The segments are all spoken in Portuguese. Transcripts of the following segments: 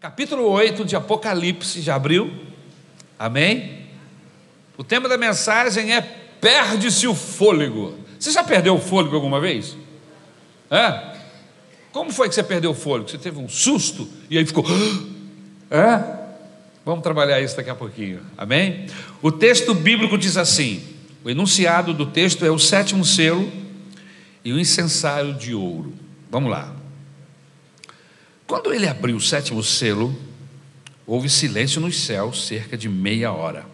Capítulo 8 de Apocalipse, já abriu? Amém? O tema da mensagem é Perde-se o fôlego. Você já perdeu o fôlego alguma vez? É? Como foi que você perdeu o fôlego? Você teve um susto e aí ficou. É? Vamos trabalhar isso daqui a pouquinho. Amém? O texto bíblico diz assim: o enunciado do texto é o sétimo selo e o incensário de ouro. Vamos lá. Quando ele abriu o sétimo selo, houve silêncio nos céus cerca de meia hora.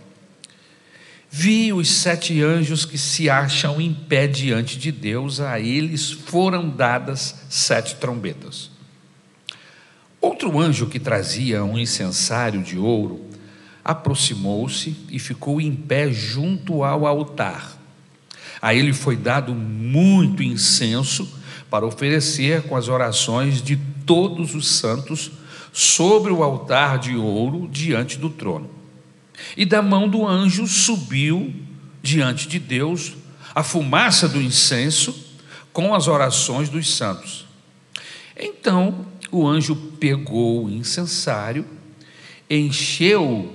Vi os sete anjos que se acham em pé diante de Deus, a eles foram dadas sete trombetas. Outro anjo que trazia um incensário de ouro aproximou-se e ficou em pé junto ao altar. A ele foi dado muito incenso para oferecer com as orações de todos os santos sobre o altar de ouro diante do trono. E da mão do anjo subiu diante de Deus a fumaça do incenso com as orações dos santos. Então o anjo pegou o incensário, encheu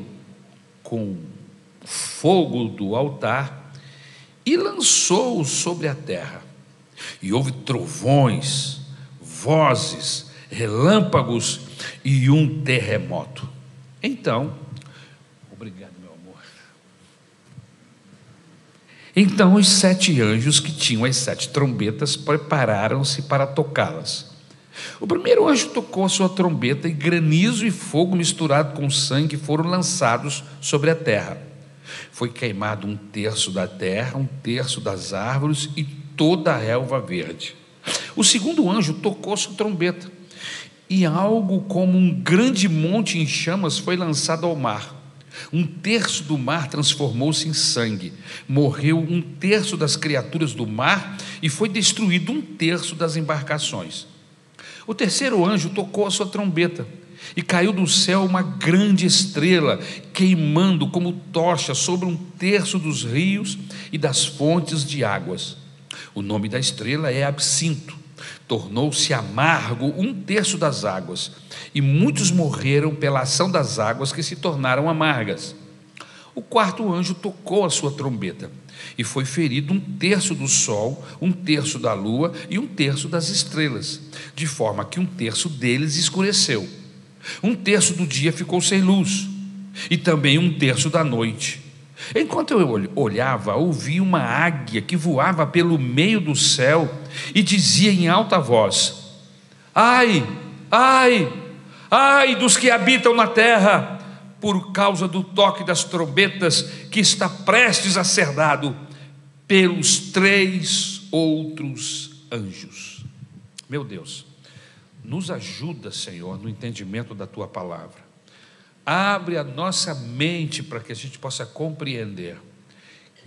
com fogo do altar e lançou-o sobre a terra. E houve trovões, vozes, relâmpagos e um terremoto. Então, obrigado, meu amor. Então os sete anjos que tinham as sete trombetas prepararam-se para tocá-las. O primeiro anjo tocou a sua trombeta e granizo e fogo misturado com sangue foram lançados sobre a terra. Foi queimado um terço da terra, um terço das árvores e toda a relva verde. O segundo anjo tocou sua trombeta e algo como um grande monte em chamas foi lançado ao mar. Um terço do mar transformou-se em sangue, morreu um terço das criaturas do mar e foi destruído um terço das embarcações. O terceiro anjo tocou a sua trombeta e caiu do céu uma grande estrela, queimando como tocha sobre um terço dos rios e das fontes de águas. O nome da estrela é Absinto tornou-se amargo um terço das águas, e muitos morreram pela ação das águas que se tornaram amargas. O quarto anjo tocou a sua trombeta, e foi ferido um terço do sol, um terço da lua e um terço das estrelas, de forma que um terço deles escureceu. Um terço do dia ficou sem luz, e também um terço da noite. Enquanto eu olhava, ouvi uma águia que voava pelo meio do céu e dizia em alta voz: Ai, ai, ai dos que habitam na terra, por causa do toque das trombetas que está prestes a ser dado pelos três outros anjos. Meu Deus, nos ajuda, Senhor, no entendimento da tua palavra. Abre a nossa mente para que a gente possa compreender.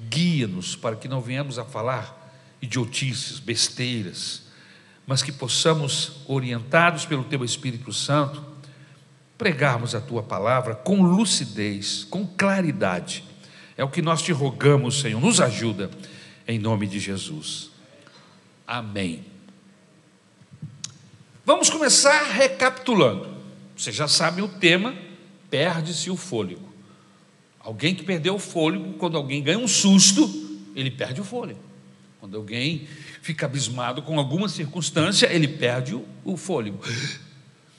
Guia-nos para que não venhamos a falar idiotices, besteiras, mas que possamos, orientados pelo Teu Espírito Santo, pregarmos a Tua palavra com lucidez, com claridade. É o que nós te rogamos, Senhor. Nos ajuda, em nome de Jesus. Amém. Vamos começar recapitulando. Você já sabe o tema perde-se o fôlego. Alguém que perdeu o fôlego, quando alguém ganha um susto, ele perde o fôlego. Quando alguém fica abismado com alguma circunstância, ele perde o, fôlego.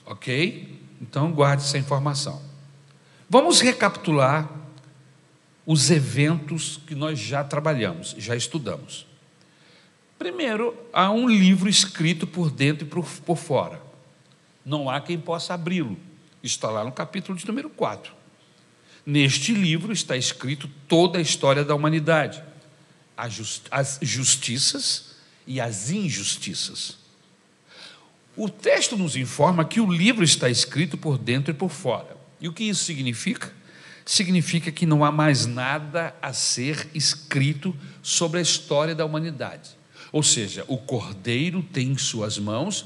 Ok? Então guarde essa informação. Vamos recapitular os eventos que nós já trabalhamos, já estudamos. Primeiro, há um livro escrito por dentro e por fora. Não há quem possa abri-lo. Está lá no capítulo de número 4. Neste livro está escrito toda a história da humanidade, as justiças e as injustiças. O texto nos informa que o livro está escrito por dentro e por fora. E o que isso significa? Significa que não há mais nada a ser escrito sobre a história da humanidade. Ou seja, o Cordeiro tem em suas mãos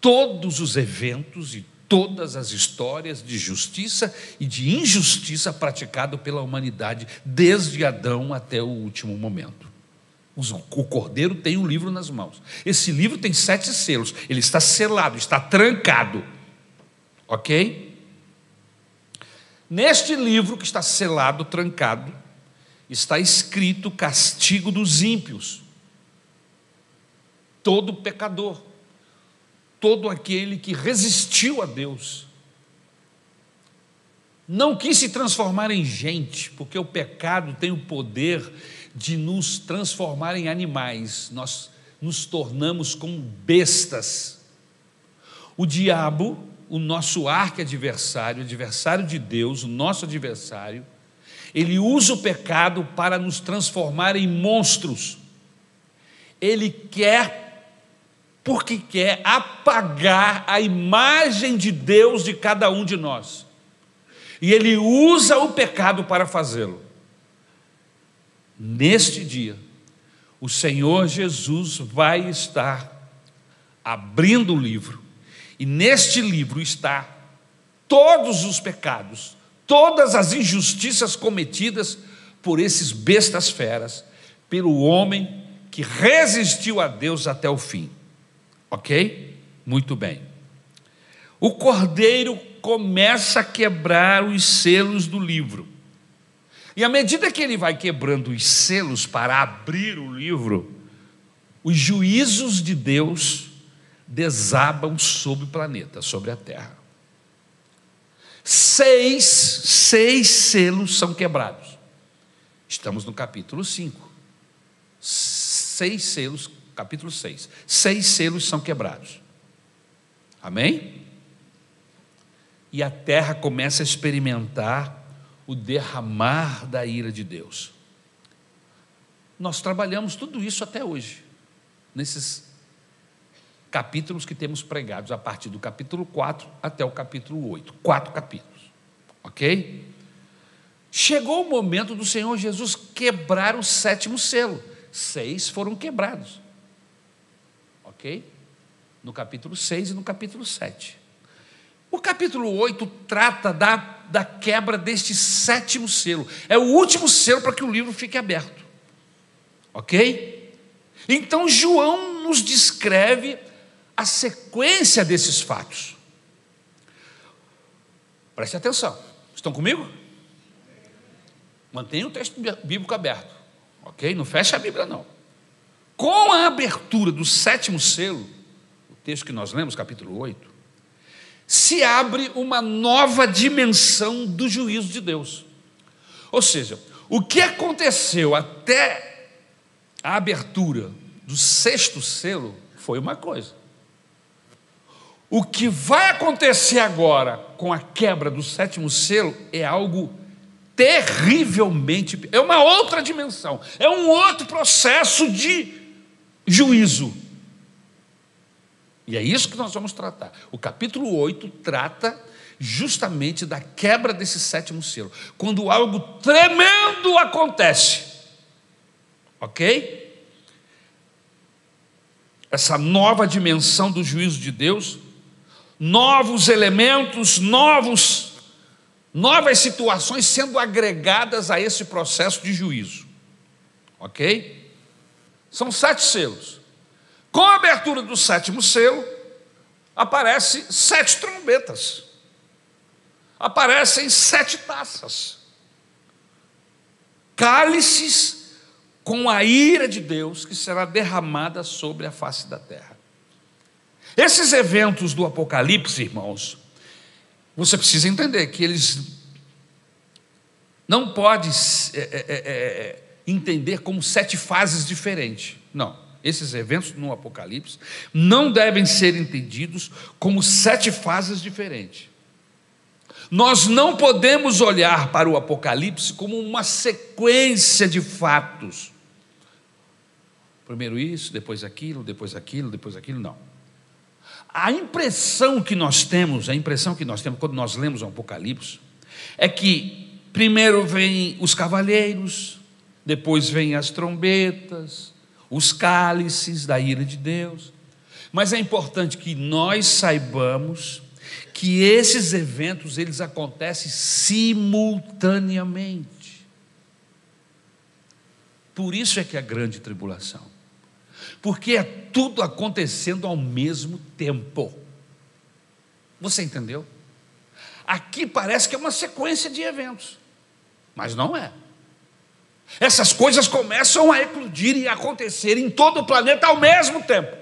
todos os eventos e todas as histórias de justiça e de injustiça praticado pela humanidade desde Adão até o último momento. O cordeiro tem um livro nas mãos. Esse livro tem sete selos. Ele está selado, está trancado. Ok? Neste livro que está selado, trancado, está escrito o castigo dos ímpios. Todo pecador, todo aquele que resistiu a Deus, não quis se transformar em gente, porque o pecado tem o poder de nos transformar em animais, nós nos tornamos como bestas. O diabo, o nosso arque-adversário, adversário de Deus, o nosso adversário, ele usa o pecado para nos transformar em monstros. Ele quer, porque quer, apagar a imagem de Deus de cada um de nós. E ele usa o pecado para fazê-lo. Neste dia, o Senhor Jesus vai estar abrindo o livro, e neste livro está todos os pecados, todas as injustiças cometidas por esses bestas feras, pelo homem que resistiu a Deus até o fim. Ok? Muito bem. O cordeiro começa a quebrar os selos do livro. E à medida que ele vai quebrando os selos para abrir o livro, os juízos de Deus desabam sobre o planeta, sobre a terra. Seis, seis selos são quebrados. Estamos no capítulo 5. Seis selos, capítulo 6. Seis selos são quebrados. Amém? e a terra começa a experimentar o derramar da ira de Deus. Nós trabalhamos tudo isso até hoje, nesses capítulos que temos pregados, a partir do capítulo 4 até o capítulo 8. Quatro capítulos, ok? Chegou o momento do Senhor Jesus quebrar o sétimo selo. Seis foram quebrados, ok? No capítulo 6 e no capítulo 7. O capítulo 8 trata da, da quebra deste sétimo selo. É o último selo para que o livro fique aberto. Ok? Então, João nos descreve a sequência desses fatos. Preste atenção. Estão comigo? Mantenha o texto bíblico aberto. Ok? Não feche a Bíblia, não. Com a abertura do sétimo selo, o texto que nós lemos, capítulo 8, se abre uma nova dimensão do juízo de Deus. Ou seja, o que aconteceu até a abertura do sexto selo foi uma coisa. O que vai acontecer agora com a quebra do sétimo selo é algo terrivelmente. É uma outra dimensão, é um outro processo de juízo. E é isso que nós vamos tratar. O capítulo 8 trata justamente da quebra desse sétimo selo. Quando algo tremendo acontece. Ok? Essa nova dimensão do juízo de Deus, novos elementos, novos, novas situações sendo agregadas a esse processo de juízo. Ok? São sete selos. Com a abertura do sétimo selo, aparecem sete trombetas, aparecem sete taças, cálices com a ira de Deus que será derramada sobre a face da terra. Esses eventos do Apocalipse, irmãos, você precisa entender que eles não pode é, é, é, entender como sete fases diferentes. Não. Esses eventos no Apocalipse não devem ser entendidos como sete fases diferentes. Nós não podemos olhar para o Apocalipse como uma sequência de fatos. Primeiro isso, depois aquilo, depois aquilo, depois aquilo, não. A impressão que nós temos, a impressão que nós temos quando nós lemos o Apocalipse, é que primeiro vêm os cavaleiros, depois vêm as trombetas, os cálices da ira de Deus. Mas é importante que nós saibamos que esses eventos eles acontecem simultaneamente. Por isso é que é a grande tribulação. Porque é tudo acontecendo ao mesmo tempo. Você entendeu? Aqui parece que é uma sequência de eventos, mas não é. Essas coisas começam a eclodir e acontecer em todo o planeta ao mesmo tempo.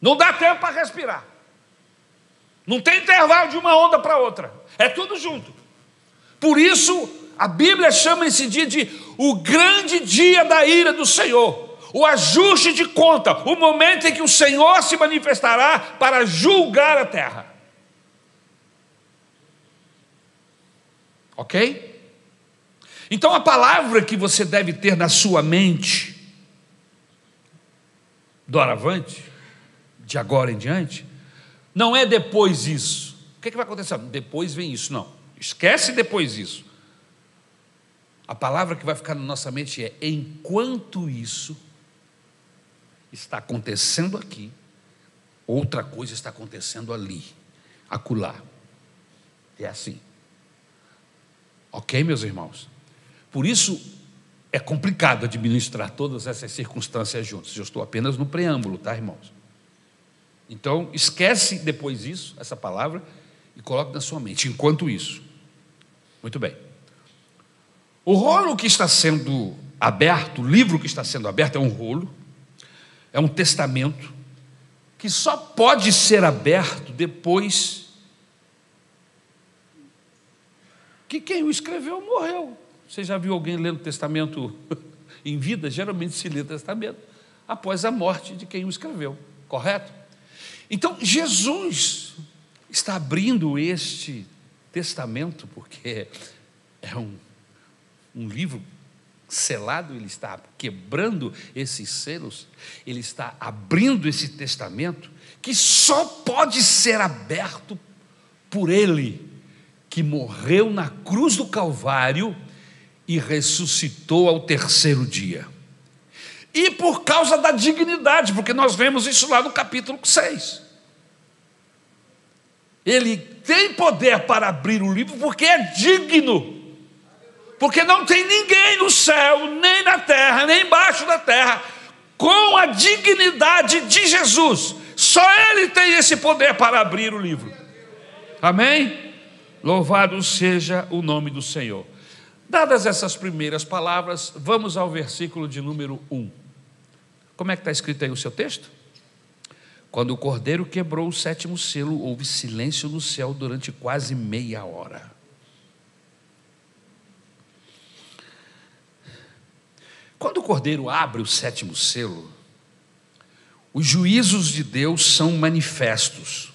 Não dá tempo para respirar. Não tem intervalo de uma onda para outra. É tudo junto. Por isso, a Bíblia chama esse dia de o grande dia da ira do Senhor. O ajuste de conta, o momento em que o Senhor se manifestará para julgar a terra. Ok? Então a palavra que você deve ter na sua mente, doravante, de agora em diante, não é depois isso. O que, é que vai acontecer? Depois vem isso. Não. Esquece depois isso. A palavra que vai ficar na nossa mente é: enquanto isso está acontecendo aqui, outra coisa está acontecendo ali, acolá. É assim. Ok, meus irmãos? Por isso é complicado administrar todas essas circunstâncias juntas. Eu estou apenas no preâmbulo, tá, irmãos? Então, esquece depois isso, essa palavra, e coloque na sua mente. Enquanto isso. Muito bem. O rolo que está sendo aberto, o livro que está sendo aberto é um rolo, é um testamento, que só pode ser aberto depois que quem o escreveu morreu. Você já viu alguém lendo testamento em vida? Geralmente se lê testamento após a morte de quem o escreveu, correto? Então, Jesus está abrindo este testamento, porque é um, um livro selado, ele está quebrando esses selos, ele está abrindo esse testamento, que só pode ser aberto por ele, que morreu na cruz do Calvário e ressuscitou ao terceiro dia. E por causa da dignidade, porque nós vemos isso lá no capítulo 6. Ele tem poder para abrir o livro porque é digno. Porque não tem ninguém no céu, nem na terra, nem embaixo da terra, com a dignidade de Jesus. Só Ele tem esse poder para abrir o livro. Amém? Louvado seja o nome do Senhor. Dadas essas primeiras palavras, vamos ao versículo de número 1. Como é que está escrito aí o seu texto? Quando o cordeiro quebrou o sétimo selo, houve silêncio no céu durante quase meia hora. Quando o cordeiro abre o sétimo selo, os juízos de Deus são manifestos.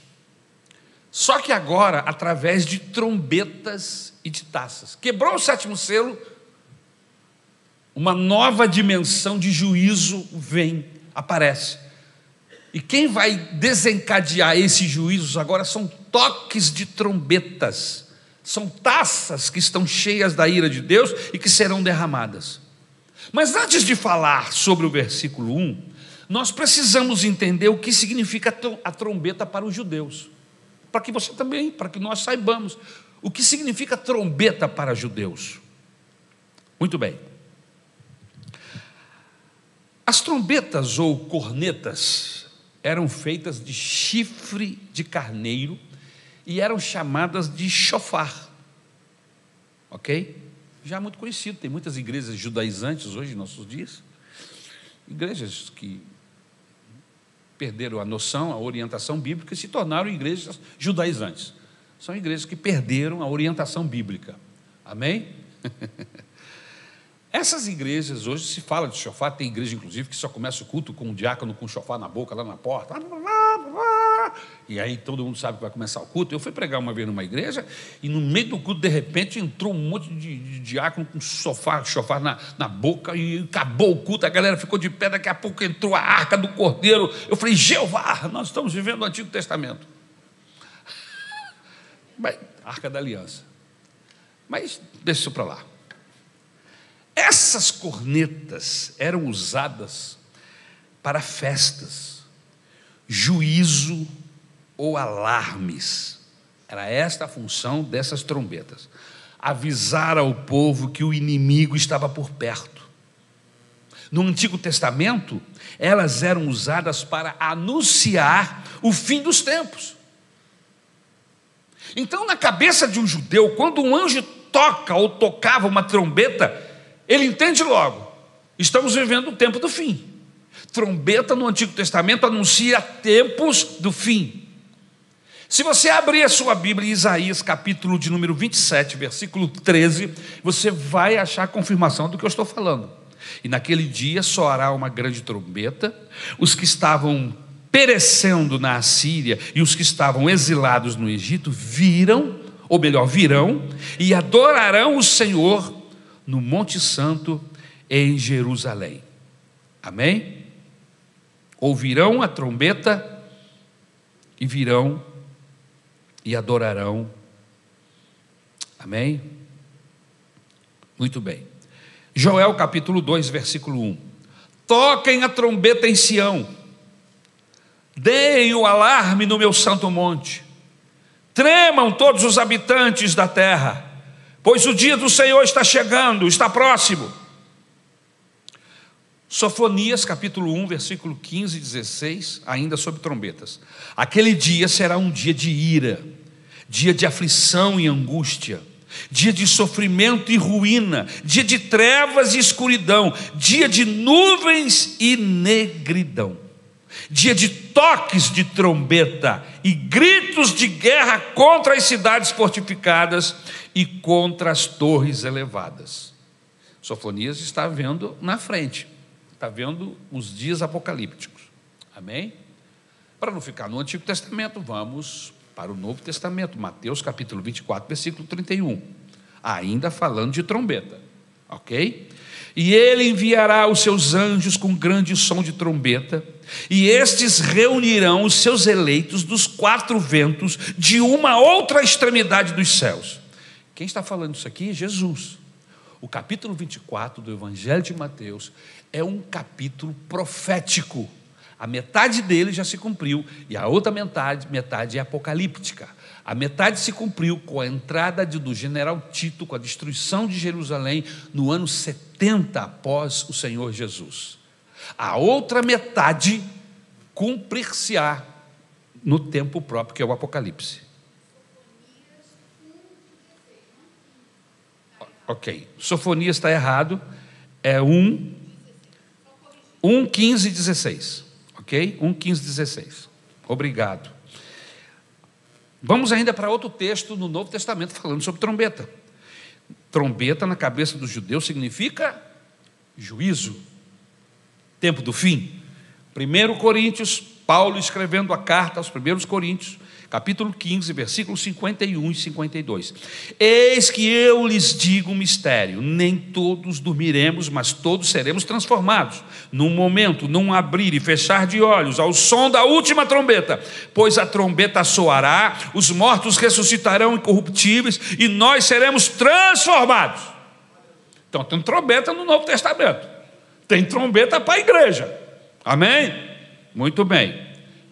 Só que agora, através de trombetas e de taças. Quebrou o sétimo selo, uma nova dimensão de juízo vem, aparece. E quem vai desencadear esses juízos agora são toques de trombetas, são taças que estão cheias da ira de Deus e que serão derramadas. Mas antes de falar sobre o versículo 1, nós precisamos entender o que significa a trombeta para os judeus para que você também, para que nós saibamos o que significa trombeta para judeus. Muito bem. As trombetas ou cornetas eram feitas de chifre de carneiro e eram chamadas de chofar. Ok? Já muito conhecido, tem muitas igrejas judaizantes hoje, em nossos dias. Igrejas que perderam a noção, a orientação bíblica e se tornaram igrejas judaizantes. São igrejas que perderam a orientação bíblica. Amém? Essas igrejas, hoje se fala de chofar, tem igreja inclusive que só começa o culto com um diácono com chofar na boca, lá na porta. E aí todo mundo sabe que vai começar o culto. Eu fui pregar uma vez numa igreja e no meio do culto, de repente, entrou um monte de, de diácono com chofar, chofar na, na boca e acabou o culto. A galera ficou de pé, daqui a pouco entrou a arca do cordeiro. Eu falei, Jeová, nós estamos vivendo o Antigo Testamento. Bem, arca da aliança. Mas deixa isso para lá. Essas cornetas eram usadas para festas, juízo ou alarmes. Era esta a função dessas trombetas: avisar ao povo que o inimigo estava por perto. No Antigo Testamento, elas eram usadas para anunciar o fim dos tempos. Então, na cabeça de um judeu, quando um anjo toca ou tocava uma trombeta, ele entende logo: estamos vivendo o tempo do fim. Trombeta no Antigo Testamento anuncia tempos do fim. Se você abrir a sua Bíblia em Isaías, capítulo de número 27, versículo 13, você vai achar confirmação do que eu estou falando. E naquele dia soará uma grande trombeta, os que estavam perecendo na Assíria e os que estavam exilados no Egito viram, ou melhor, virão e adorarão o Senhor no Monte Santo em Jerusalém. Amém? Ouvirão a trombeta e virão e adorarão. Amém? Muito bem. Joel capítulo 2, versículo 1. Toquem a trombeta em Sião, deem o alarme no meu santo monte, tremam todos os habitantes da terra, pois o dia do Senhor está chegando, está próximo. Sofonias capítulo 1, versículo 15 e 16, ainda sobre trombetas. Aquele dia será um dia de ira, dia de aflição e angústia, dia de sofrimento e ruína, dia de trevas e escuridão, dia de nuvens e negridão, dia de toques de trombeta e gritos de guerra contra as cidades fortificadas e contra as torres elevadas. Sofonias está vendo na frente está vendo os dias apocalípticos. Amém? Para não ficar no Antigo Testamento, vamos para o Novo Testamento, Mateus capítulo 24, versículo 31. Ainda falando de trombeta, ok? E ele enviará os seus anjos com grande som de trombeta, e estes reunirão os seus eleitos dos quatro ventos de uma outra extremidade dos céus. Quem está falando isso aqui? Jesus. O capítulo 24 do Evangelho de Mateus é um capítulo profético. A metade dele já se cumpriu e a outra metade, metade é apocalíptica. A metade se cumpriu com a entrada de, do general Tito, com a destruição de Jerusalém no ano 70 após o Senhor Jesus. A outra metade cumprir-se-á no tempo próprio, que é o Apocalipse. Ok. Sofonias está errado. É 1, 1, 15, 16. Ok? 1, 15, 16. Obrigado. Vamos ainda para outro texto no Novo Testamento falando sobre trombeta. Trombeta na cabeça dos judeus significa juízo, tempo do fim. 1 Coríntios, Paulo escrevendo a carta aos primeiros Coríntios, capítulo 15, versículos 51 e 52. Eis que eu lhes digo um mistério: nem todos dormiremos, mas todos seremos transformados, num momento, num abrir e fechar de olhos, ao som da última trombeta, pois a trombeta soará, os mortos ressuscitarão incorruptíveis e nós seremos transformados. Então, tem trombeta no Novo Testamento, tem trombeta para a igreja, amém? Muito bem.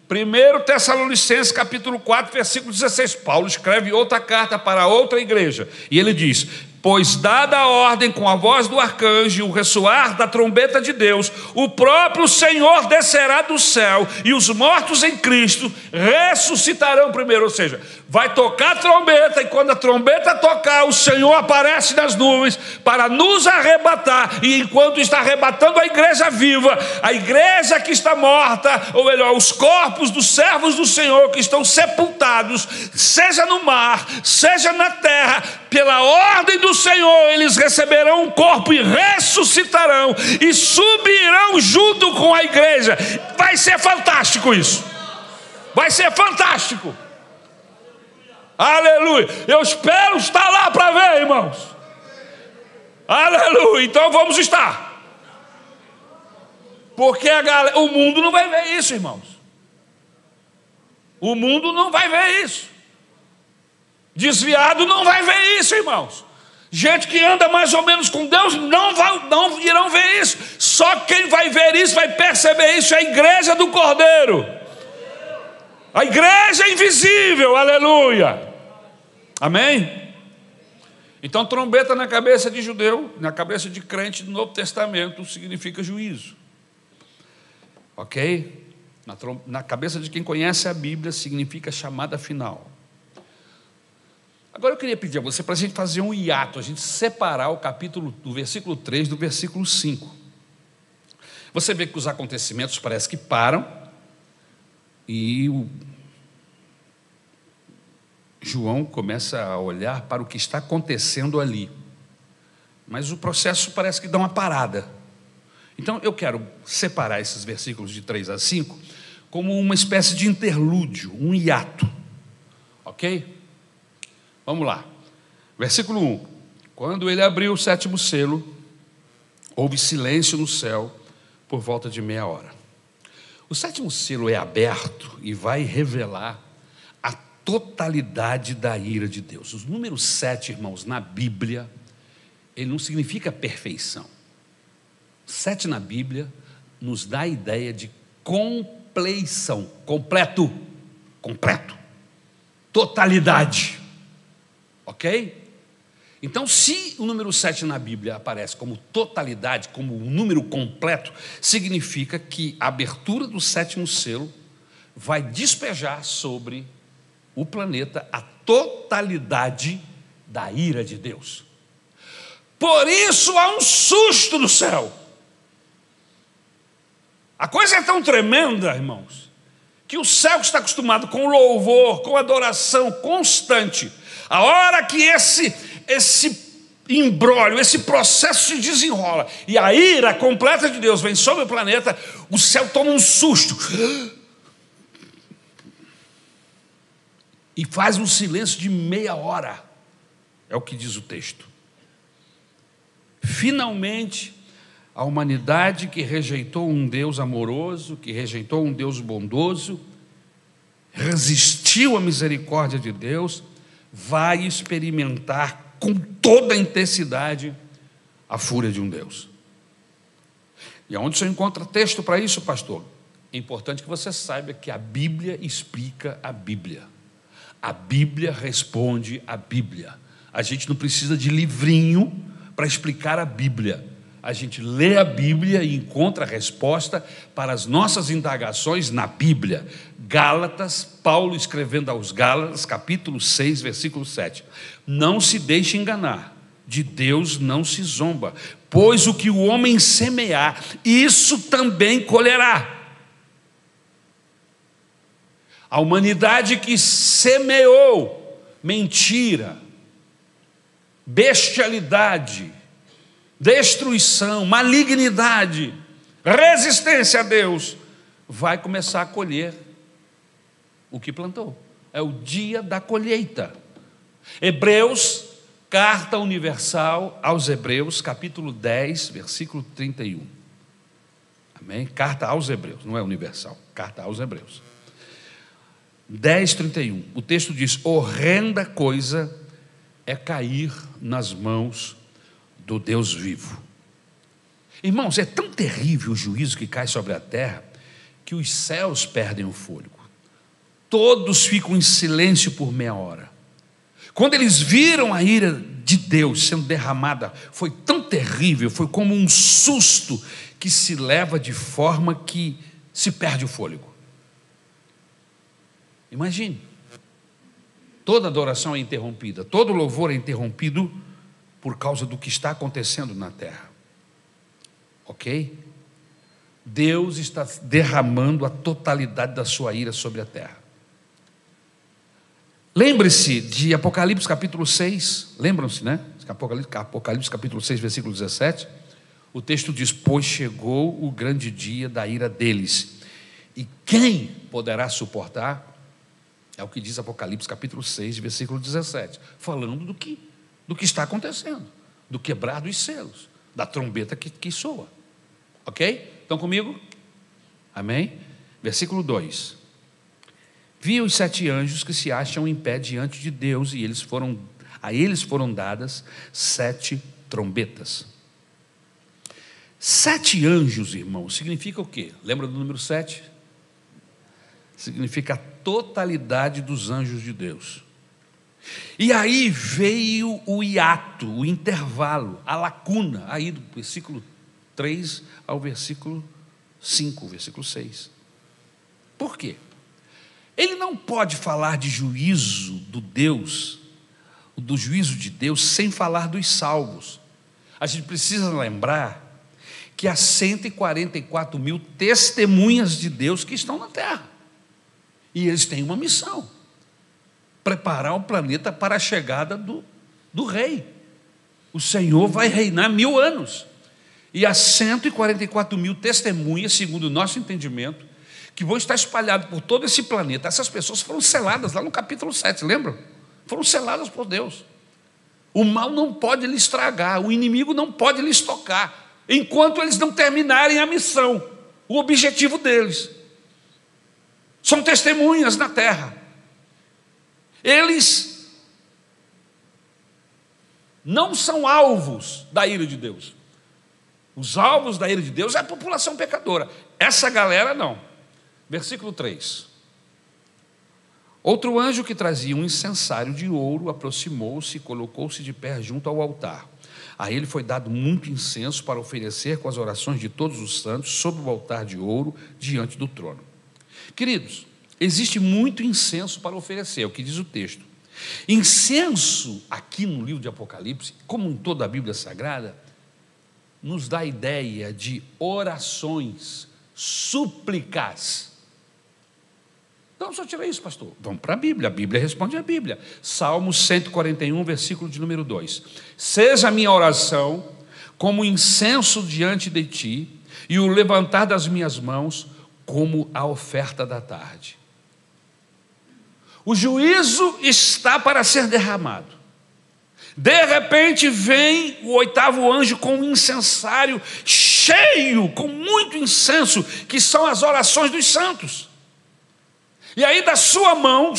1 Tessalonicenses capítulo 4, versículo 16. Paulo escreve outra carta para outra igreja. E ele diz: Pois dada a ordem com a voz do arcanjo e o ressoar da trombeta de Deus, o próprio Senhor descerá do céu e os mortos em Cristo ressuscitarão primeiro. Ou seja, vai tocar a trombeta, e quando a trombeta tocar, o Senhor aparece nas nuvens para nos arrebatar, e enquanto está arrebatando a igreja viva, a igreja que está morta, ou melhor, os corpos dos servos do Senhor que estão sepultados, seja no mar, seja na terra, pela ordem do Senhor, eles receberão um corpo e ressuscitarão e subirão junto com a igreja. Vai ser fantástico isso. Vai ser fantástico. Aleluia. Eu espero estar lá para ver, irmãos. Aleluia. Então vamos estar. Porque galera, o mundo não vai ver isso, irmãos. O mundo não vai ver isso. Desviado não vai ver isso, irmãos. Gente que anda mais ou menos com Deus não, vai, não irão ver isso. Só quem vai ver isso, vai perceber isso, é a igreja do Cordeiro. A igreja invisível, aleluia. Amém? Então, trombeta na cabeça de judeu, na cabeça de crente do Novo Testamento, significa juízo. Ok? Na, na cabeça de quem conhece a Bíblia, significa chamada final. Agora eu queria pedir a você para a gente fazer um hiato, a gente separar o capítulo do versículo 3 do versículo 5. Você vê que os acontecimentos parece que param e o João começa a olhar para o que está acontecendo ali. Mas o processo parece que dá uma parada. Então eu quero separar esses versículos de 3 a 5 como uma espécie de interlúdio, um hiato. Ok? Vamos lá. Versículo 1. Quando ele abriu o sétimo selo, houve silêncio no céu por volta de meia hora. O sétimo selo é aberto e vai revelar a totalidade da ira de Deus. Os números sete, irmãos, na Bíblia, ele não significa perfeição. Sete na Bíblia nos dá a ideia de compleição, completo, completo, totalidade. Ok? Então, se o número 7 na Bíblia aparece como totalidade, como um número completo, significa que a abertura do sétimo selo vai despejar sobre o planeta a totalidade da ira de Deus. Por isso há um susto no céu. A coisa é tão tremenda, irmãos, que o céu que está acostumado com louvor, com adoração constante, a hora que esse esse embrólio, esse processo se desenrola e a ira completa de Deus vem sobre o planeta, o céu toma um susto. E faz um silêncio de meia hora. É o que diz o texto. Finalmente, a humanidade que rejeitou um Deus amoroso, que rejeitou um Deus bondoso, resistiu à misericórdia de Deus, vai experimentar com toda a intensidade a fúria de um Deus. E aonde você encontra texto para isso, pastor? É importante que você saiba que a Bíblia explica a Bíblia. A Bíblia responde a Bíblia. A gente não precisa de livrinho para explicar a Bíblia. A gente lê a Bíblia e encontra a resposta para as nossas indagações na Bíblia. Gálatas, Paulo escrevendo aos Gálatas, capítulo 6, versículo 7. Não se deixe enganar, de Deus não se zomba, pois o que o homem semear, isso também colherá. A humanidade que semeou mentira, bestialidade, destruição, malignidade, resistência a Deus, vai começar a colher o que plantou. É o dia da colheita. Hebreus, carta universal aos Hebreus, capítulo 10, versículo 31. Amém? Carta aos Hebreus, não é universal, carta aos Hebreus. 10, 31. O texto diz: horrenda coisa é cair nas mãos do Deus vivo. Irmãos, é tão terrível o juízo que cai sobre a terra que os céus perdem o fôlego. Todos ficam em silêncio por meia hora. Quando eles viram a ira de Deus sendo derramada, foi tão terrível, foi como um susto que se leva de forma que se perde o fôlego. Imagine, toda adoração é interrompida, todo louvor é interrompido por causa do que está acontecendo na terra. Ok? Deus está derramando a totalidade da sua ira sobre a terra. Lembre-se de Apocalipse capítulo 6, lembram-se, né? Apocalipse, capítulo 6, versículo 17. O texto diz: Pois chegou o grande dia da ira deles, e quem poderá suportar? É o que diz Apocalipse capítulo 6, versículo 17, falando do que, do que está acontecendo, do quebrar dos selos, da trombeta que, que soa. Ok? Estão comigo? Amém? Versículo 2. Vi os sete anjos que se acham em pé diante de Deus, e eles foram, a eles foram dadas sete trombetas. Sete anjos, irmãos, significa o quê? Lembra do número sete? Significa a totalidade dos anjos de Deus. E aí veio o hiato, o intervalo, a lacuna, aí do versículo 3 ao versículo 5, versículo 6. Por quê? Ele não pode falar de juízo do Deus do juízo de Deus sem falar dos salvos. A gente precisa lembrar que há 144 mil testemunhas de Deus que estão na terra. E eles têm uma missão: preparar o planeta para a chegada do, do rei. O Senhor vai reinar mil anos. E há 144 mil testemunhas, segundo o nosso entendimento, que vão estar espalhados por todo esse planeta. Essas pessoas foram seladas lá no capítulo 7, lembram? Foram seladas por Deus. O mal não pode lhe estragar, o inimigo não pode lhes tocar, enquanto eles não terminarem a missão, o objetivo deles. São testemunhas na terra. Eles não são alvos da ira de Deus. Os alvos da ira de Deus é a população pecadora. Essa galera não. Versículo 3. Outro anjo que trazia um incensário de ouro aproximou-se e colocou-se de pé junto ao altar. A ele foi dado muito incenso para oferecer com as orações de todos os santos sobre o altar de ouro diante do trono. Queridos, existe muito incenso para oferecer, é o que diz o texto. Incenso, aqui no livro de Apocalipse, como em toda a Bíblia Sagrada, nos dá a ideia de orações, súplicas então, só tirei isso, pastor. Vamos para a Bíblia. A Bíblia responde a Bíblia. Salmo 141, versículo de número 2. Seja a minha oração como incenso diante de ti, e o levantar das minhas mãos como a oferta da tarde. O juízo está para ser derramado. De repente vem o oitavo anjo com um incensário cheio, com muito incenso, que são as orações dos santos. E aí da sua mão,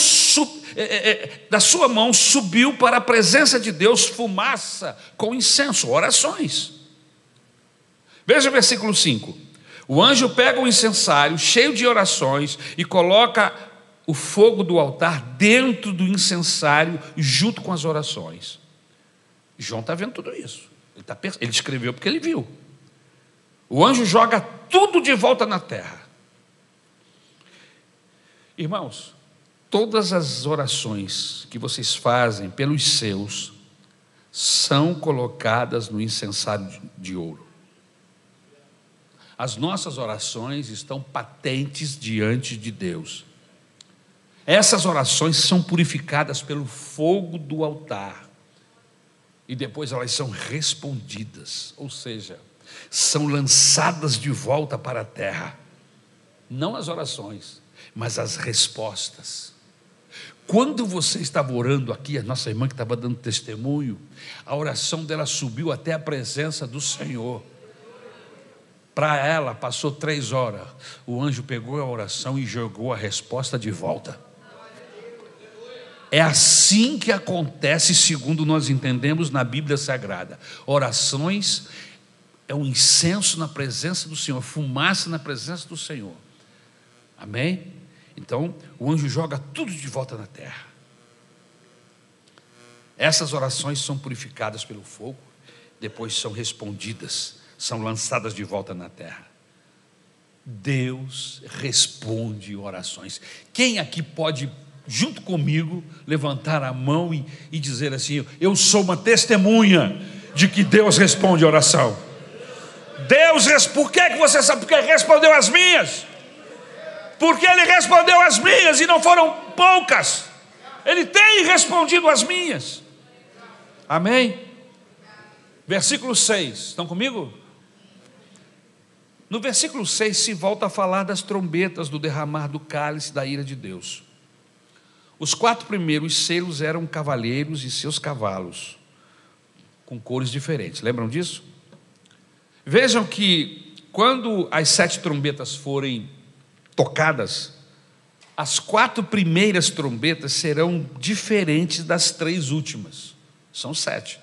é, é, é, da sua mão subiu para a presença de Deus fumaça com incenso, orações. Veja o versículo 5. O anjo pega o incensário cheio de orações e coloca o fogo do altar dentro do incensário, junto com as orações. João está vendo tudo isso. Ele, tá, ele escreveu porque ele viu. O anjo joga tudo de volta na terra. Irmãos, todas as orações que vocês fazem pelos seus são colocadas no incensário de ouro. As nossas orações estão patentes diante de Deus. Essas orações são purificadas pelo fogo do altar e depois elas são respondidas, ou seja, são lançadas de volta para a terra. Não as orações, mas as respostas. Quando você estava orando aqui, a nossa irmã que estava dando testemunho, a oração dela subiu até a presença do Senhor. Para ela, passou três horas. O anjo pegou a oração e jogou a resposta de volta. É assim que acontece, segundo nós entendemos na Bíblia Sagrada. Orações é um incenso na presença do Senhor, fumaça na presença do Senhor. Amém? Então, o anjo joga tudo de volta na terra. Essas orações são purificadas pelo fogo, depois são respondidas, são lançadas de volta na terra. Deus responde orações. Quem aqui pode, junto comigo, levantar a mão e, e dizer assim: Eu sou uma testemunha de que Deus responde oração? Deus, por que você sabe? Porque respondeu as minhas porque ele respondeu as minhas e não foram poucas. Ele tem respondido as minhas. Amém? Versículo 6, estão comigo? No versículo 6 se volta a falar das trombetas do derramar do cálice da ira de Deus. Os quatro primeiros selos eram cavaleiros e seus cavalos, com cores diferentes. Lembram disso? Vejam que quando as sete trombetas forem tocadas, as quatro primeiras trombetas serão diferentes das três últimas. São sete.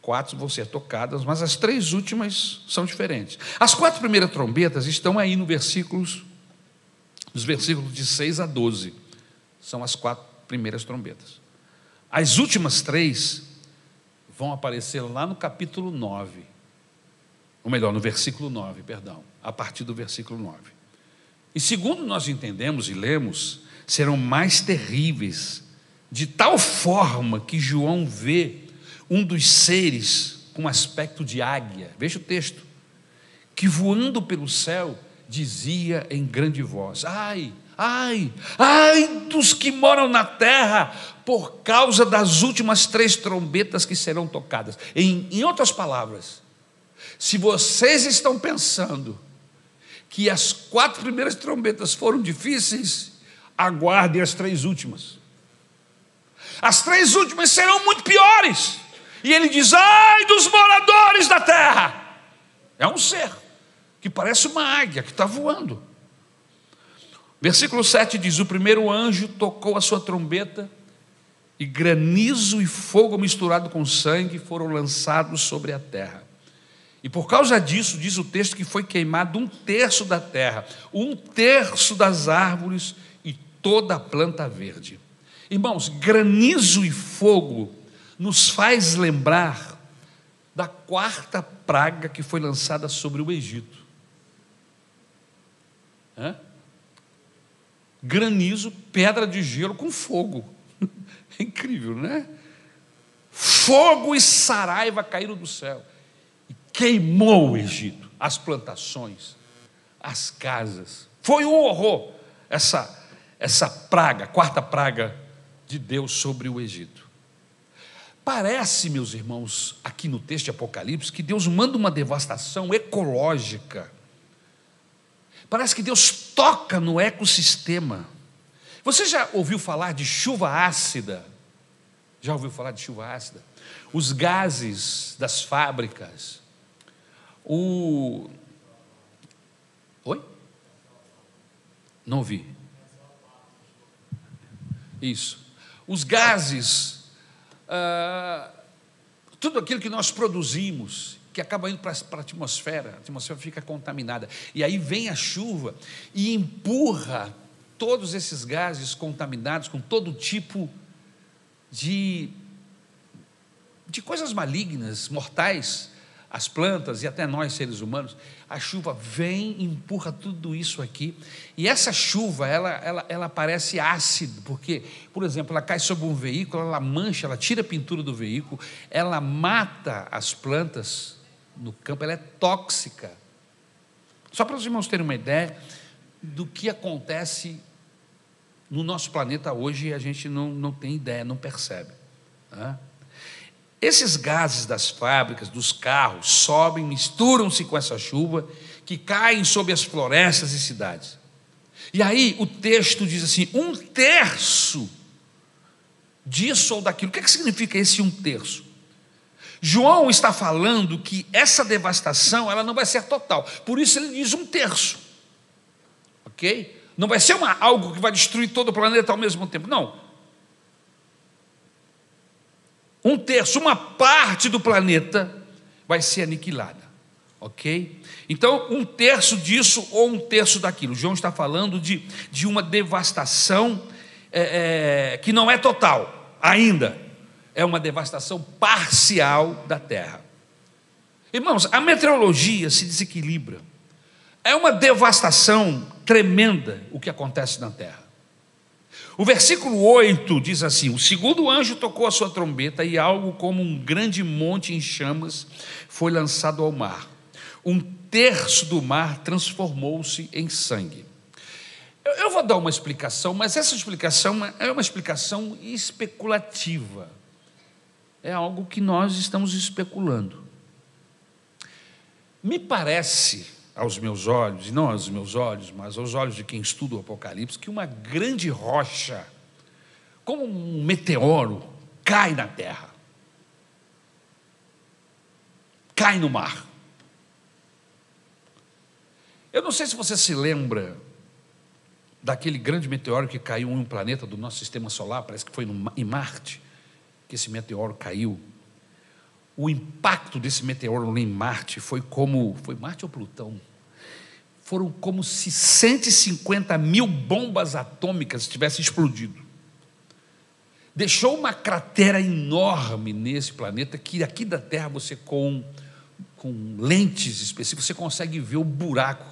Quatro vão ser tocadas, mas as três últimas são diferentes. As quatro primeiras trombetas estão aí no versículos, nos versículos de 6 a 12. São as quatro primeiras trombetas. As últimas três vão aparecer lá no capítulo 9. Ou melhor, no versículo 9, perdão, a partir do versículo 9. E segundo nós entendemos e lemos, serão mais terríveis de tal forma que João vê um dos seres com aspecto de águia, veja o texto, que voando pelo céu dizia em grande voz: Ai, ai, ai dos que moram na terra, por causa das últimas três trombetas que serão tocadas. Em, em outras palavras, se vocês estão pensando que as quatro primeiras trombetas foram difíceis, aguardem as três últimas. As três últimas serão muito piores. E ele diz: ai dos moradores da terra. É um ser que parece uma águia que está voando. Versículo 7 diz: O primeiro anjo tocou a sua trombeta, e granizo e fogo misturado com sangue foram lançados sobre a terra. E por causa disso, diz o texto que foi queimado um terço da terra, um terço das árvores e toda a planta verde. Irmãos, granizo e fogo nos faz lembrar da quarta praga que foi lançada sobre o Egito. Hã? Granizo, pedra de gelo com fogo. É incrível, né? Fogo e saraiva caíram do céu queimou o Egito, as plantações, as casas. Foi um horror essa essa praga, quarta praga de Deus sobre o Egito. Parece, meus irmãos, aqui no texto de Apocalipse, que Deus manda uma devastação ecológica. Parece que Deus toca no ecossistema. Você já ouviu falar de chuva ácida? Já ouviu falar de chuva ácida? Os gases das fábricas, o. Oi? Não ouvi. Isso os gases, ah, tudo aquilo que nós produzimos, que acaba indo para a atmosfera, a atmosfera fica contaminada. E aí vem a chuva e empurra todos esses gases contaminados com todo tipo de, de coisas malignas, mortais, as plantas e até nós seres humanos, a chuva vem e empurra tudo isso aqui. E essa chuva, ela, ela, ela parece ácida, porque, por exemplo, ela cai sobre um veículo, ela mancha, ela tira a pintura do veículo, ela mata as plantas no campo, ela é tóxica. Só para os irmãos terem uma ideia do que acontece no nosso planeta hoje, a gente não, não tem ideia, não percebe. Né? Esses gases das fábricas, dos carros, sobem, misturam-se com essa chuva que caem sobre as florestas e cidades. E aí o texto diz assim: um terço disso ou daquilo. O que, é que significa esse um terço? João está falando que essa devastação ela não vai ser total. Por isso ele diz um terço. Ok? Não vai ser uma, algo que vai destruir todo o planeta ao mesmo tempo. Não um terço, uma parte do planeta vai ser aniquilada. Ok? Então, um terço disso ou um terço daquilo. João está falando de, de uma devastação é, é, que não é total ainda, é uma devastação parcial da terra. Irmãos, a meteorologia se desequilibra. É uma devastação tremenda o que acontece na terra. O versículo 8 diz assim: O segundo anjo tocou a sua trombeta, e algo como um grande monte em chamas foi lançado ao mar. Um terço do mar transformou-se em sangue. Eu, vou dar uma explicação, mas essa explicação é uma explicação especulativa. É algo que nós estamos especulando. Me parece aos meus olhos, e não aos meus olhos, mas aos olhos de quem estuda o Apocalipse, que uma grande rocha, como um meteoro, cai na terra, cai no mar. Eu não sei se você se lembra daquele grande meteoro que caiu em um planeta do nosso sistema solar, parece que foi em Marte, que esse meteoro caiu o impacto desse meteoro em Marte foi como. Foi Marte ou Plutão? Foram como se 150 mil bombas atômicas tivessem explodido. Deixou uma cratera enorme nesse planeta que aqui da Terra você com, com lentes específicas você consegue ver o buraco,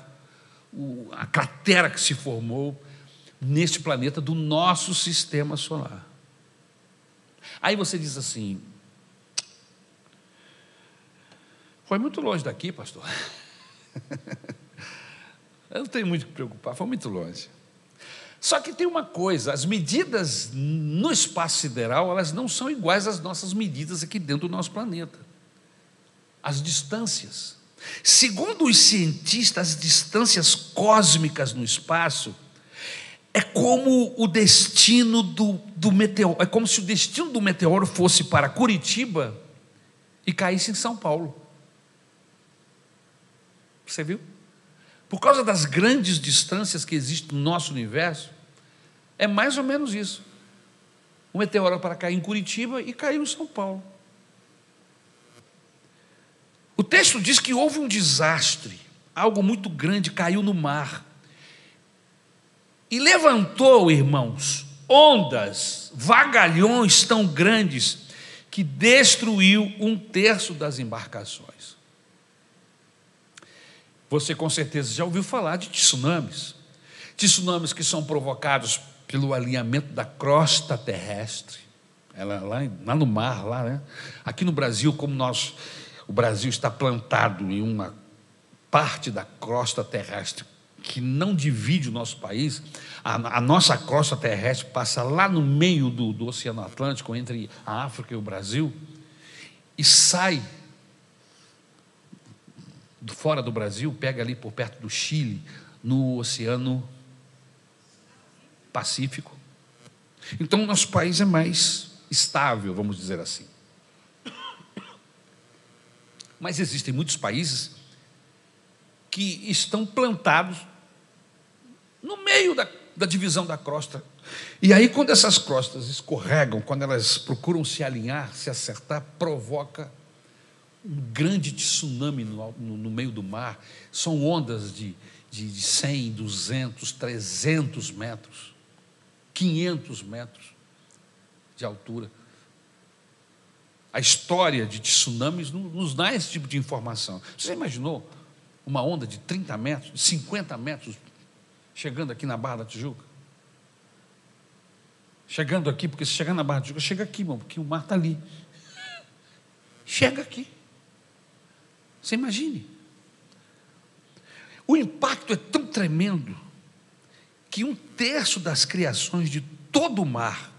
o, a cratera que se formou neste planeta do nosso sistema solar. Aí você diz assim: foi muito longe daqui, pastor. Eu não tenho muito que preocupar, foi muito longe. Só que tem uma coisa, as medidas no espaço sideral, elas não são iguais às nossas medidas aqui dentro do nosso planeta. As distâncias. Segundo os cientistas, as distâncias cósmicas no espaço é como o destino do, do meteoro, é como se o destino do meteoro fosse para Curitiba e caísse em São Paulo. Você viu? Por causa das grandes distâncias que existem no nosso universo, é mais ou menos isso. O meteoro para cair em Curitiba e caiu em São Paulo. O texto diz que houve um desastre, algo muito grande caiu no mar. E levantou, irmãos, ondas, vagalhões tão grandes que destruiu um terço das embarcações. Você com certeza já ouviu falar de tsunamis. Tsunamis que são provocados pelo alinhamento da crosta terrestre. Ela, lá, lá no mar, lá, né? Aqui no Brasil, como nós, o Brasil está plantado em uma parte da crosta terrestre que não divide o nosso país, a, a nossa crosta terrestre passa lá no meio do, do Oceano Atlântico, entre a África e o Brasil, e sai fora do Brasil, pega ali por perto do Chile, no Oceano Pacífico. Então, nosso país é mais estável, vamos dizer assim. Mas existem muitos países que estão plantados no meio da, da divisão da crosta. E aí, quando essas crostas escorregam, quando elas procuram se alinhar, se acertar, provoca um grande tsunami no, no, no meio do mar. São ondas de, de, de 100, 200, 300 metros, 500 metros de altura. A história de tsunamis nos dá esse tipo de informação. Você imaginou uma onda de 30 metros, 50 metros, chegando aqui na Barra da Tijuca? Chegando aqui, porque se chegar na Barra da Tijuca, chega aqui, irmão, porque o mar está ali. Chega aqui. Você imagine. O impacto é tão tremendo que um terço das criações de todo o mar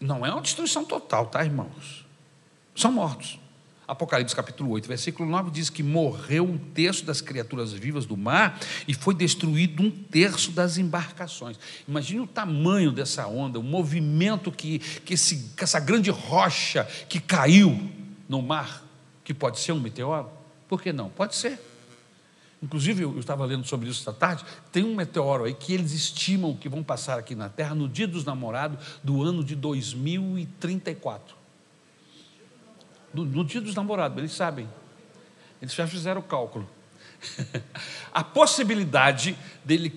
não é uma destruição total, tá, irmãos? São mortos. Apocalipse capítulo 8, versículo 9 diz que morreu um terço das criaturas vivas do mar e foi destruído um terço das embarcações. Imagine o tamanho dessa onda, o movimento que, que, esse, que essa grande rocha que caiu no mar que pode ser um meteoro? Por que não? Pode ser. Inclusive, eu estava lendo sobre isso esta tarde. Tem um meteoro aí que eles estimam que vão passar aqui na Terra no dia dos namorados do ano de 2034. No, no dia dos namorados, eles sabem. Eles já fizeram o cálculo. A possibilidade dele,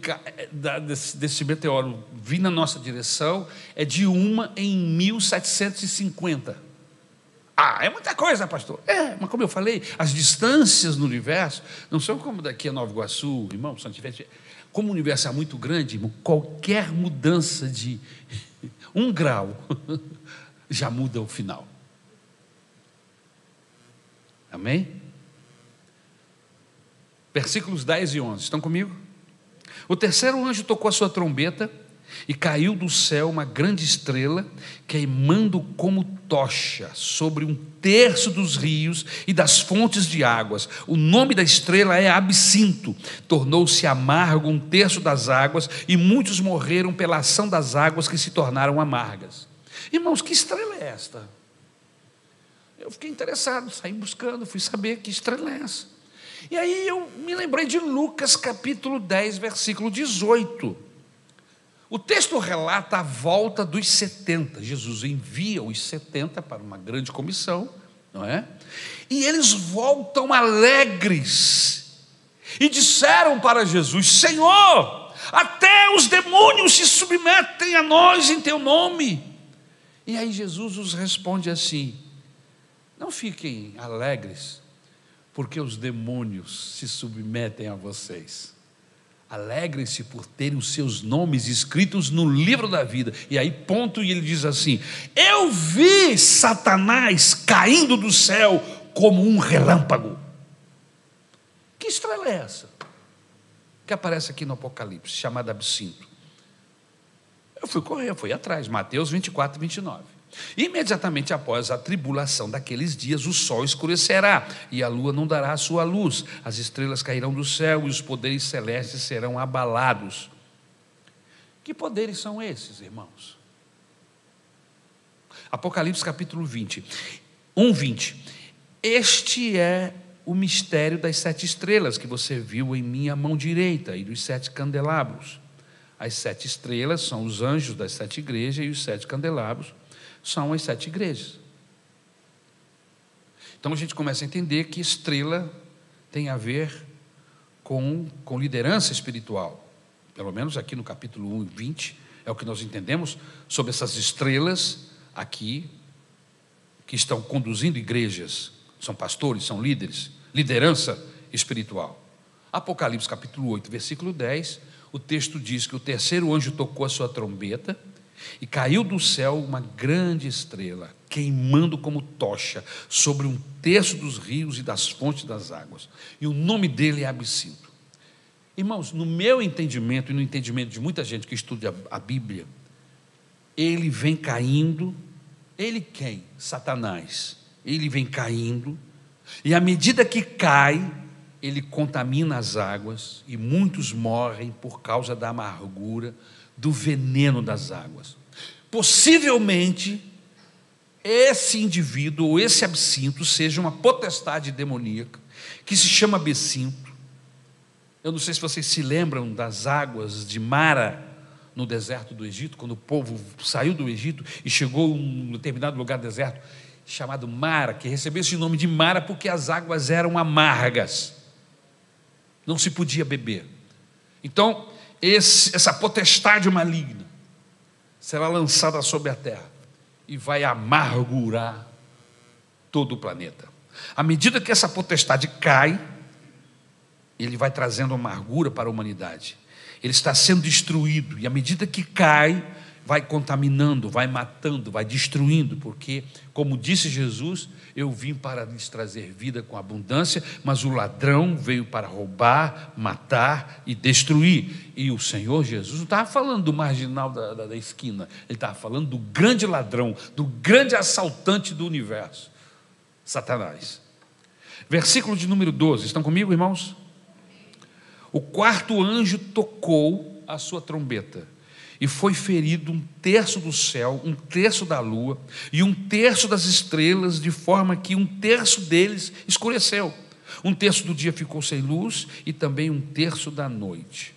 desse, desse meteoro vir na nossa direção é de uma em 1750. Ah, é muita coisa, pastor. É, mas como eu falei, as distâncias no universo não são como daqui a Nova Iguaçu, irmão, Santo Como o universo é muito grande, irmão, qualquer mudança de um grau já muda o final. Amém? Versículos 10 e 11, estão comigo? O terceiro anjo tocou a sua trombeta e caiu do céu uma grande estrela, queimando como tocha sobre um terço dos rios e das fontes de águas. O nome da estrela é Absinto. Tornou-se amargo um terço das águas, e muitos morreram pela ação das águas que se tornaram amargas. Irmãos, que estrela é esta? Eu fiquei interessado, saí buscando, fui saber que estrela é essa. E aí eu me lembrei de Lucas capítulo 10, versículo 18 o texto relata a volta dos 70. Jesus envia os 70 para uma grande comissão, não é? E eles voltam alegres. E disseram para Jesus: Senhor, até os demônios se submetem a nós em teu nome. E aí Jesus os responde assim: Não fiquem alegres, porque os demônios se submetem a vocês. Alegrem-se por terem os seus nomes escritos no livro da vida. E aí, ponto, e ele diz assim: Eu vi Satanás caindo do céu como um relâmpago. Que estrela é essa? Que aparece aqui no Apocalipse, chamada Absinto. Eu fui correr, fui atrás, Mateus 24, 29. Imediatamente após a tribulação daqueles dias, o sol escurecerá e a lua não dará a sua luz, as estrelas cairão do céu e os poderes celestes serão abalados. Que poderes são esses, irmãos? Apocalipse capítulo 20, 1, 20. Este é o mistério das sete estrelas que você viu em minha mão direita e dos sete candelabros. As sete estrelas são os anjos das sete igrejas e os sete candelabros são as sete igrejas. Então a gente começa a entender que estrela tem a ver com, com liderança espiritual. Pelo menos aqui no capítulo 1 e 20 é o que nós entendemos sobre essas estrelas aqui que estão conduzindo igrejas. São pastores, são líderes, liderança espiritual. Apocalipse capítulo 8, versículo 10, o texto diz que o terceiro anjo tocou a sua trombeta e caiu do céu uma grande estrela, queimando como tocha, sobre um terço dos rios e das fontes das águas. E o nome dele é Absinto. Irmãos, no meu entendimento e no entendimento de muita gente que estuda a Bíblia, ele vem caindo, ele quem? Satanás. Ele vem caindo, e à medida que cai, ele contamina as águas, e muitos morrem por causa da amargura do veneno das águas. Possivelmente, esse indivíduo ou esse absinto seja uma potestade demoníaca que se chama absinto. Eu não sei se vocês se lembram das águas de Mara no deserto do Egito, quando o povo saiu do Egito e chegou a um determinado lugar deserto chamado Mara, que recebeu esse nome de Mara porque as águas eram amargas, não se podia beber. Então, esse, essa potestade maligna será lançada sobre a terra e vai amargurar todo o planeta. À medida que essa potestade cai, ele vai trazendo amargura para a humanidade. Ele está sendo destruído, e à medida que cai, vai contaminando, vai matando, vai destruindo, porque, como disse Jesus, eu vim para lhes trazer vida com abundância, mas o ladrão veio para roubar, matar e destruir. E o Senhor Jesus não estava falando do marginal da, da, da esquina, ele estava falando do grande ladrão, do grande assaltante do universo, Satanás. Versículo de número 12, estão comigo, irmãos? O quarto anjo tocou a sua trombeta e foi ferido um terço do céu, um terço da lua e um terço das estrelas, de forma que um terço deles escureceu. Um terço do dia ficou sem luz e também um terço da noite.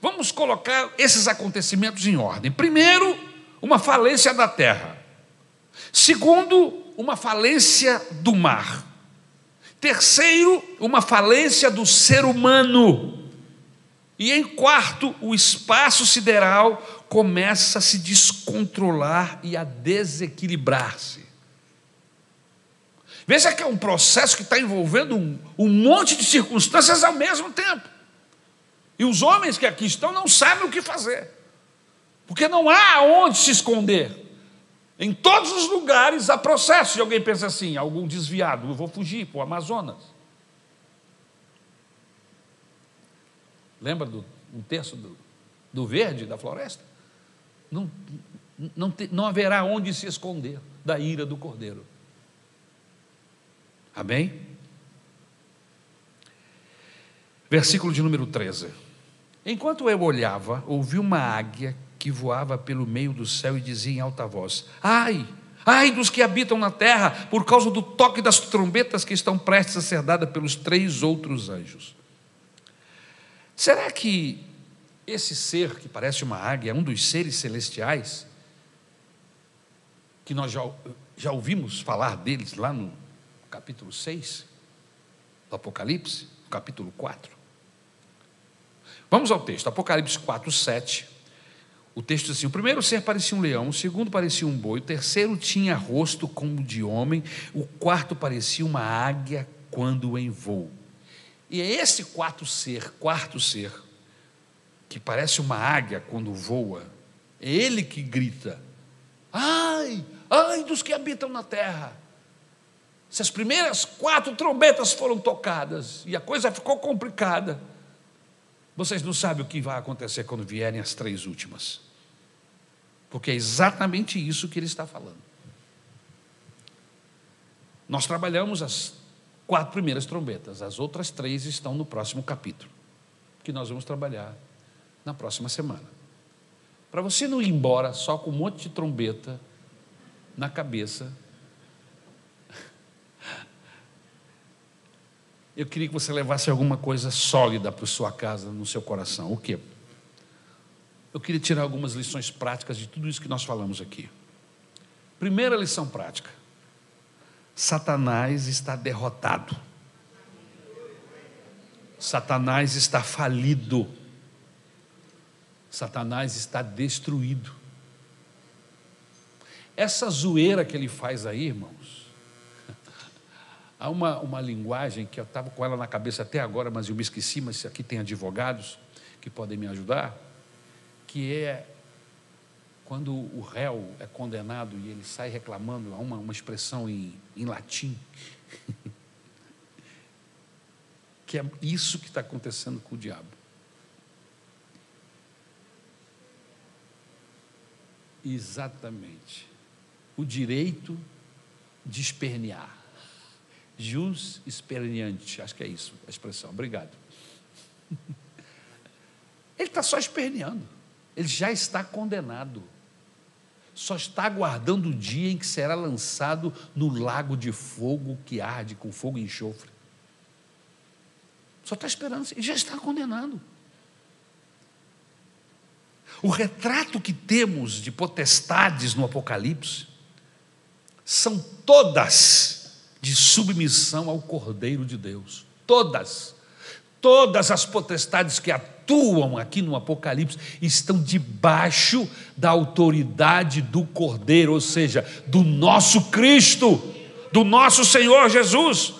Vamos colocar esses acontecimentos em ordem. Primeiro, uma falência da terra. Segundo, uma falência do mar. Terceiro, uma falência do ser humano. E em quarto, o espaço sideral começa a se descontrolar e a desequilibrar-se. Veja que é um processo que está envolvendo um, um monte de circunstâncias ao mesmo tempo. E os homens que aqui estão não sabem o que fazer, porque não há onde se esconder. Em todos os lugares há processo. E alguém pensa assim: algum desviado, eu vou fugir para o Amazonas. Lembra do um terço do, do verde da floresta? Não, não, te, não haverá onde se esconder da ira do cordeiro. Amém? Versículo de número 13. Enquanto eu olhava, ouvi uma águia que voava pelo meio do céu e dizia em alta voz: Ai, ai dos que habitam na terra, por causa do toque das trombetas que estão prestes a ser dadas pelos três outros anjos. Será que esse ser que parece uma águia é um dos seres celestiais que nós já, já ouvimos falar deles lá no capítulo 6 do Apocalipse, capítulo 4? Vamos ao texto, Apocalipse 4, 7. O texto diz assim: o primeiro ser parecia um leão, o segundo parecia um boi, o terceiro tinha rosto como de homem, o quarto parecia uma águia quando em voo. E é esse quarto ser, quarto ser, que parece uma águia quando voa, é ele que grita: ai, ai dos que habitam na terra. Se as primeiras quatro trombetas foram tocadas e a coisa ficou complicada, vocês não sabem o que vai acontecer quando vierem as três últimas. Porque é exatamente isso que ele está falando. Nós trabalhamos as quatro primeiras trombetas, as outras três estão no próximo capítulo, que nós vamos trabalhar na próxima semana. Para você não ir embora só com um monte de trombeta na cabeça, eu queria que você levasse alguma coisa sólida para sua casa, no seu coração. O quê? Eu queria tirar algumas lições práticas de tudo isso que nós falamos aqui. Primeira lição prática: Satanás está derrotado. Satanás está falido. Satanás está destruído. Essa zoeira que ele faz aí, irmãos, há uma, uma linguagem que eu estava com ela na cabeça até agora, mas eu me esqueci, mas aqui tem advogados que podem me ajudar, que é quando o réu é condenado e ele sai reclamando, há uma, uma expressão em, em latim, que é isso que está acontecendo com o diabo. Exatamente. O direito de espernear. Jus esperneante, acho que é isso a expressão. Obrigado. Ele está só esperneando. Ele já está condenado. Só está aguardando o dia em que será lançado no lago de fogo que arde com fogo e enxofre. Só está esperando, ele já está condenado. O retrato que temos de potestades no Apocalipse são todas de submissão ao Cordeiro de Deus. Todas. Todas as potestades que atuam aqui no Apocalipse estão debaixo da autoridade do Cordeiro, ou seja, do nosso Cristo, do nosso Senhor Jesus.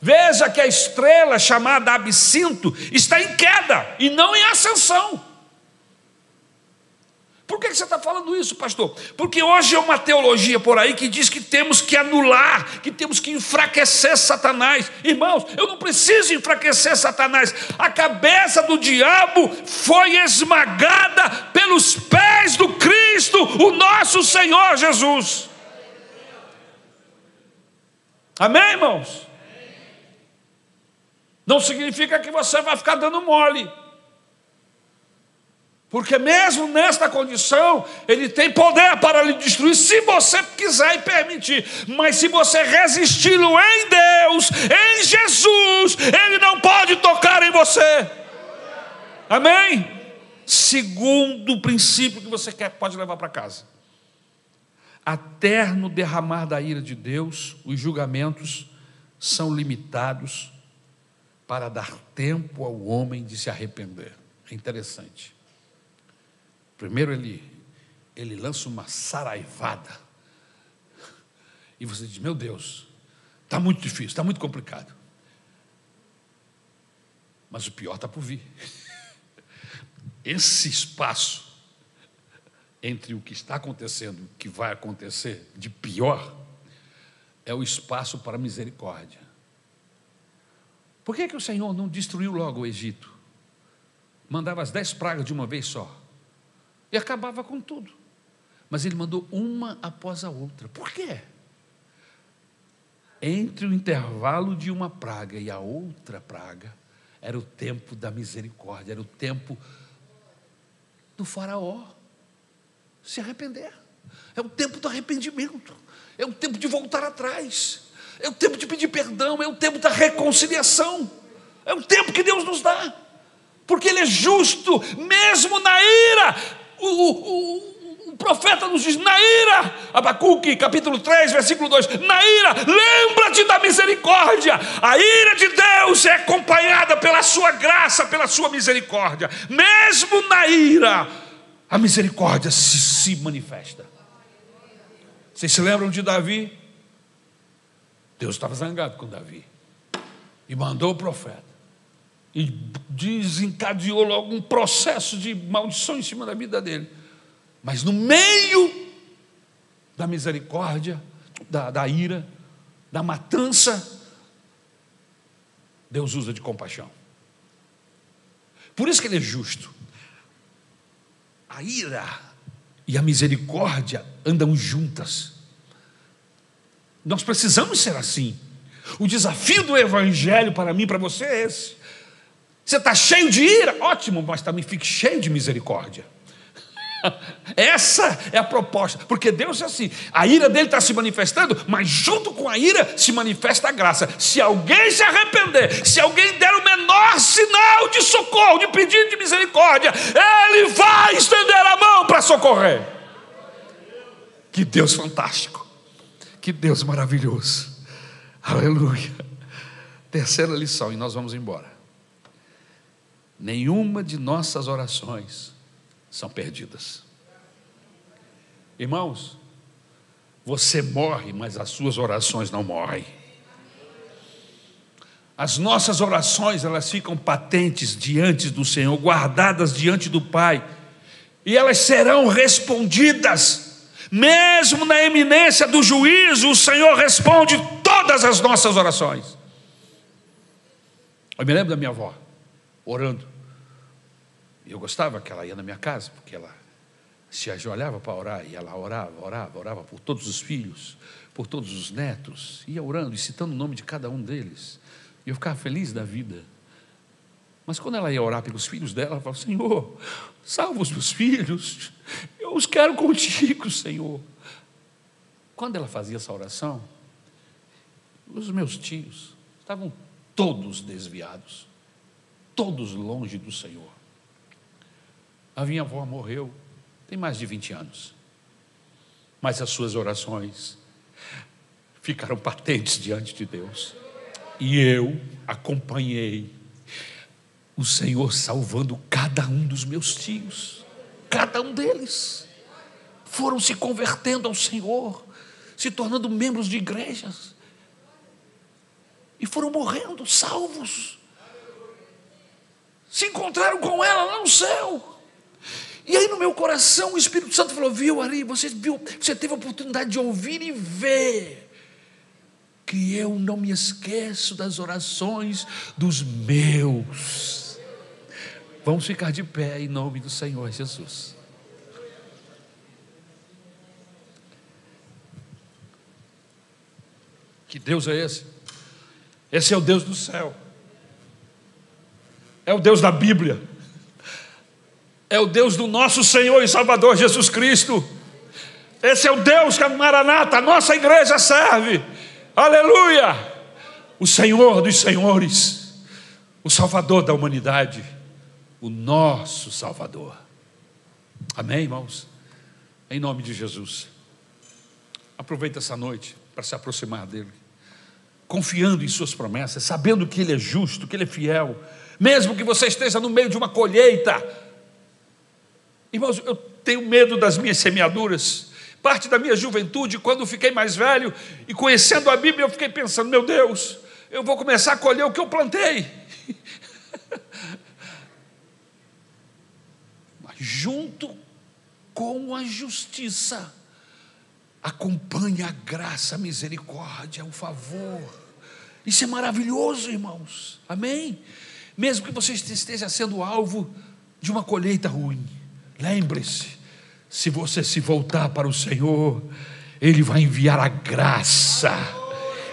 Veja que a estrela chamada Absinto está em queda e não em ascensão. Por que você está falando isso, pastor? Porque hoje é uma teologia por aí que diz que temos que anular, que temos que enfraquecer Satanás. Irmãos, eu não preciso enfraquecer Satanás. A cabeça do diabo foi esmagada pelos pés do Cristo, o nosso Senhor Jesus. Amém, irmãos? Não significa que você vai ficar dando mole. Porque mesmo nesta condição, ele tem poder para lhe destruir, se você quiser e permitir. Mas se você resisti-lo em Deus, em Jesus, ele não pode tocar em você. Amém? Segundo princípio que você quer, pode levar para casa. Até no derramar da ira de Deus, os julgamentos são limitados para dar tempo ao homem de se arrepender. É interessante. Primeiro ele, ele lança uma saraivada. E você diz: Meu Deus, está muito difícil, está muito complicado. Mas o pior está por vir. Esse espaço entre o que está acontecendo e o que vai acontecer de pior é o espaço para misericórdia. Por que, que o Senhor não destruiu logo o Egito? Mandava as dez pragas de uma vez só e acabava com tudo. Mas ele mandou uma após a outra. Por quê? Entre o intervalo de uma praga e a outra praga, era o tempo da misericórdia, era o tempo do Faraó se arrepender. É o tempo do arrependimento, é o tempo de voltar atrás, é o tempo de pedir perdão, é o tempo da reconciliação, é o tempo que Deus nos dá, porque Ele é justo, mesmo na ira, o, o, o profeta nos diz: na ira, Abacuque, capítulo 3, versículo 2: na ira, lembra-te da misericórdia. A ira de Deus é acompanhada pela sua graça, pela sua misericórdia. Mesmo na ira, a misericórdia se, se manifesta. Vocês se lembram de Davi? Deus estava zangado com Davi. E mandou o profeta. E desencadeou logo um processo de maldição em cima da vida dele. Mas no meio da misericórdia, da, da ira, da matança, Deus usa de compaixão. Por isso que Ele é justo. A ira e a misericórdia andam juntas. Nós precisamos ser assim. O desafio do Evangelho para mim, para você é esse. Você está cheio de ira, ótimo, mas também fique cheio de misericórdia. Essa é a proposta, porque Deus é assim: a ira dele está se manifestando, mas junto com a ira se manifesta a graça. Se alguém se arrepender, se alguém der o menor sinal de socorro, de pedido de misericórdia, ele vai estender a mão para socorrer. Que Deus fantástico, que Deus maravilhoso, aleluia. Terceira lição, e nós vamos embora. Nenhuma de nossas orações são perdidas. Irmãos, você morre, mas as suas orações não morrem. As nossas orações, elas ficam patentes diante do Senhor, guardadas diante do Pai, e elas serão respondidas. Mesmo na eminência do juízo, o Senhor responde todas as nossas orações. Eu me lembro da minha avó, orando. Eu gostava que ela ia na minha casa, porque ela se ajoelhava para orar, e ela orava, orava, orava por todos os filhos, por todos os netos, ia orando e citando o nome de cada um deles. E eu ficava feliz da vida. Mas quando ela ia orar pelos filhos dela, ela falava: Senhor, salva os meus filhos, eu os quero contigo, Senhor. Quando ela fazia essa oração, os meus tios estavam todos desviados, todos longe do Senhor. A minha avó morreu tem mais de 20 anos. Mas as suas orações ficaram patentes diante de Deus. E eu acompanhei o Senhor salvando cada um dos meus tios, cada um deles. Foram se convertendo ao Senhor, se tornando membros de igrejas. E foram morrendo salvos. Se encontraram com ela lá no céu. E aí no meu coração o Espírito Santo falou: viu, Ari, você viu, você teve a oportunidade de ouvir e ver que eu não me esqueço das orações dos meus. Vamos ficar de pé em nome do Senhor Jesus. Que Deus é esse? Esse é o Deus do céu. É o Deus da Bíblia é o Deus do nosso Senhor e Salvador Jesus Cristo. Esse é o Deus que a Maranata, a nossa igreja serve. Aleluia! O Senhor dos senhores, o Salvador da humanidade, o nosso Salvador. Amém, irmãos? Em nome de Jesus. Aproveita essa noite para se aproximar dele, confiando em Suas promessas, sabendo que Ele é justo, que Ele é fiel, mesmo que você esteja no meio de uma colheita, Irmãos, eu tenho medo das minhas semeaduras. Parte da minha juventude, quando fiquei mais velho e conhecendo a Bíblia, eu fiquei pensando: meu Deus, eu vou começar a colher o que eu plantei. Mas junto com a justiça, acompanha a graça, a misericórdia, o favor. Isso é maravilhoso, irmãos. Amém? Mesmo que você esteja sendo alvo de uma colheita ruim. Lembre-se, se você se voltar para o Senhor, Ele vai enviar a graça.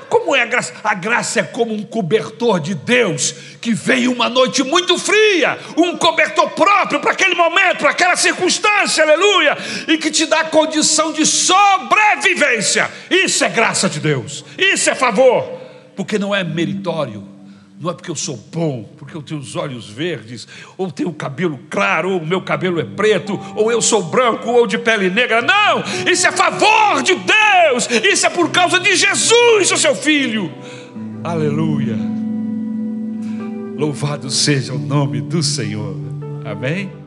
Como é a graça? A graça é como um cobertor de Deus que veio uma noite muito fria, um cobertor próprio para aquele momento, para aquela circunstância, aleluia, e que te dá condição de sobrevivência. Isso é graça de Deus, isso é favor, porque não é meritório, não é porque eu sou bom, porque eu tenho os olhos verdes, ou tenho o cabelo claro, ou o meu cabelo é preto, ou eu sou branco, ou de pele negra. Não! Isso é favor de Deus! Isso é por causa de Jesus, o seu filho. Aleluia! Louvado seja o nome do Senhor. Amém?